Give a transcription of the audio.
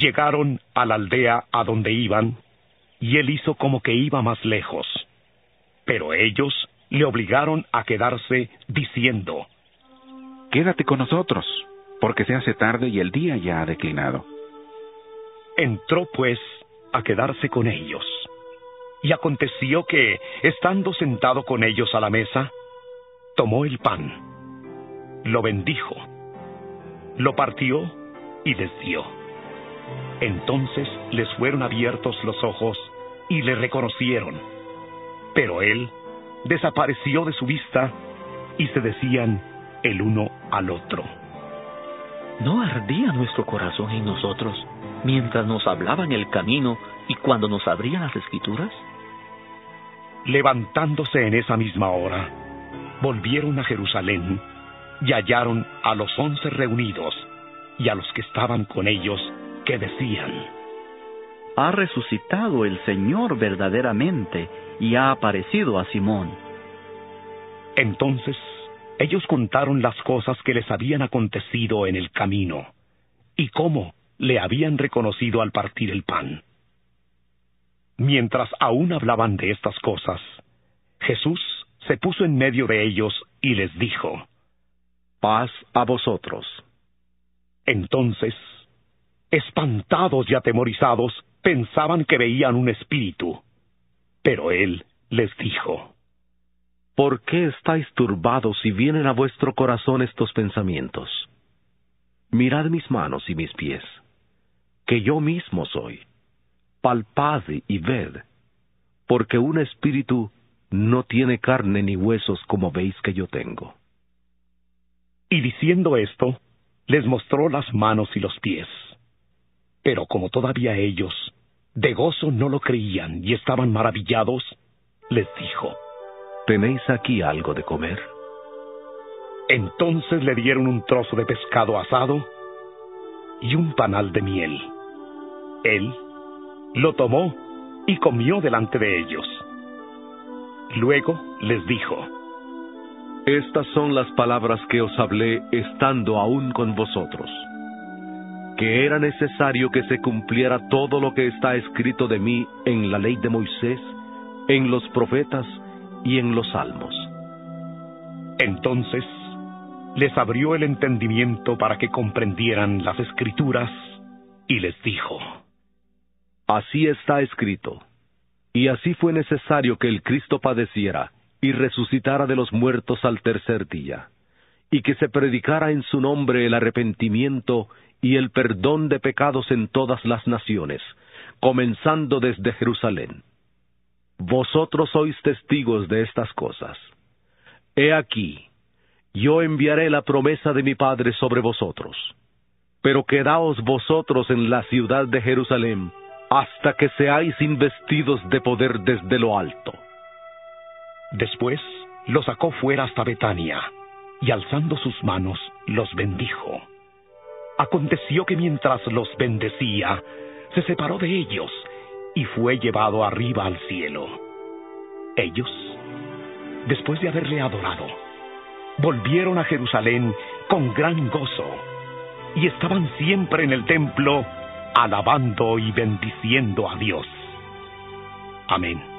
Llegaron a la aldea a donde iban, y él hizo como que iba más lejos. Pero ellos le obligaron a quedarse, diciendo, Quédate con nosotros, porque se hace tarde y el día ya ha declinado. Entró pues a quedarse con ellos. Y aconteció que, estando sentado con ellos a la mesa, tomó el pan, lo bendijo, lo partió y les dio. Entonces les fueron abiertos los ojos y le reconocieron. Pero él desapareció de su vista y se decían el uno al otro. ¿No ardía nuestro corazón en nosotros mientras nos hablaba en el camino y cuando nos abrían las escrituras? Levantándose en esa misma hora, volvieron a Jerusalén y hallaron a los once reunidos y a los que estaban con ellos que decían, Ha resucitado el Señor verdaderamente y ha aparecido a Simón. Entonces ellos contaron las cosas que les habían acontecido en el camino y cómo le habían reconocido al partir el pan. Mientras aún hablaban de estas cosas, Jesús se puso en medio de ellos y les dijo, Paz a vosotros. Entonces, espantados y atemorizados, pensaban que veían un espíritu. Pero él les dijo, ¿Por qué estáis turbados si vienen a vuestro corazón estos pensamientos? Mirad mis manos y mis pies, que yo mismo soy. Palpad y ved, porque un espíritu no tiene carne ni huesos como veis que yo tengo. Y diciendo esto, les mostró las manos y los pies. Pero como todavía ellos de gozo no lo creían y estaban maravillados, les dijo, ¿Tenéis aquí algo de comer? Entonces le dieron un trozo de pescado asado y un panal de miel. Él lo tomó y comió delante de ellos. Luego les dijo, Estas son las palabras que os hablé estando aún con vosotros, que era necesario que se cumpliera todo lo que está escrito de mí en la ley de Moisés, en los profetas y en los salmos. Entonces les abrió el entendimiento para que comprendieran las escrituras y les dijo, Así está escrito. Y así fue necesario que el Cristo padeciera y resucitara de los muertos al tercer día, y que se predicara en su nombre el arrepentimiento y el perdón de pecados en todas las naciones, comenzando desde Jerusalén. Vosotros sois testigos de estas cosas. He aquí, yo enviaré la promesa de mi Padre sobre vosotros. Pero quedaos vosotros en la ciudad de Jerusalén, hasta que seáis investidos de poder desde lo alto. Después los sacó fuera hasta Betania, y alzando sus manos los bendijo. Aconteció que mientras los bendecía, se separó de ellos y fue llevado arriba al cielo. Ellos, después de haberle adorado, volvieron a Jerusalén con gran gozo, y estaban siempre en el templo alabando y bendiciendo a Dios. Amén.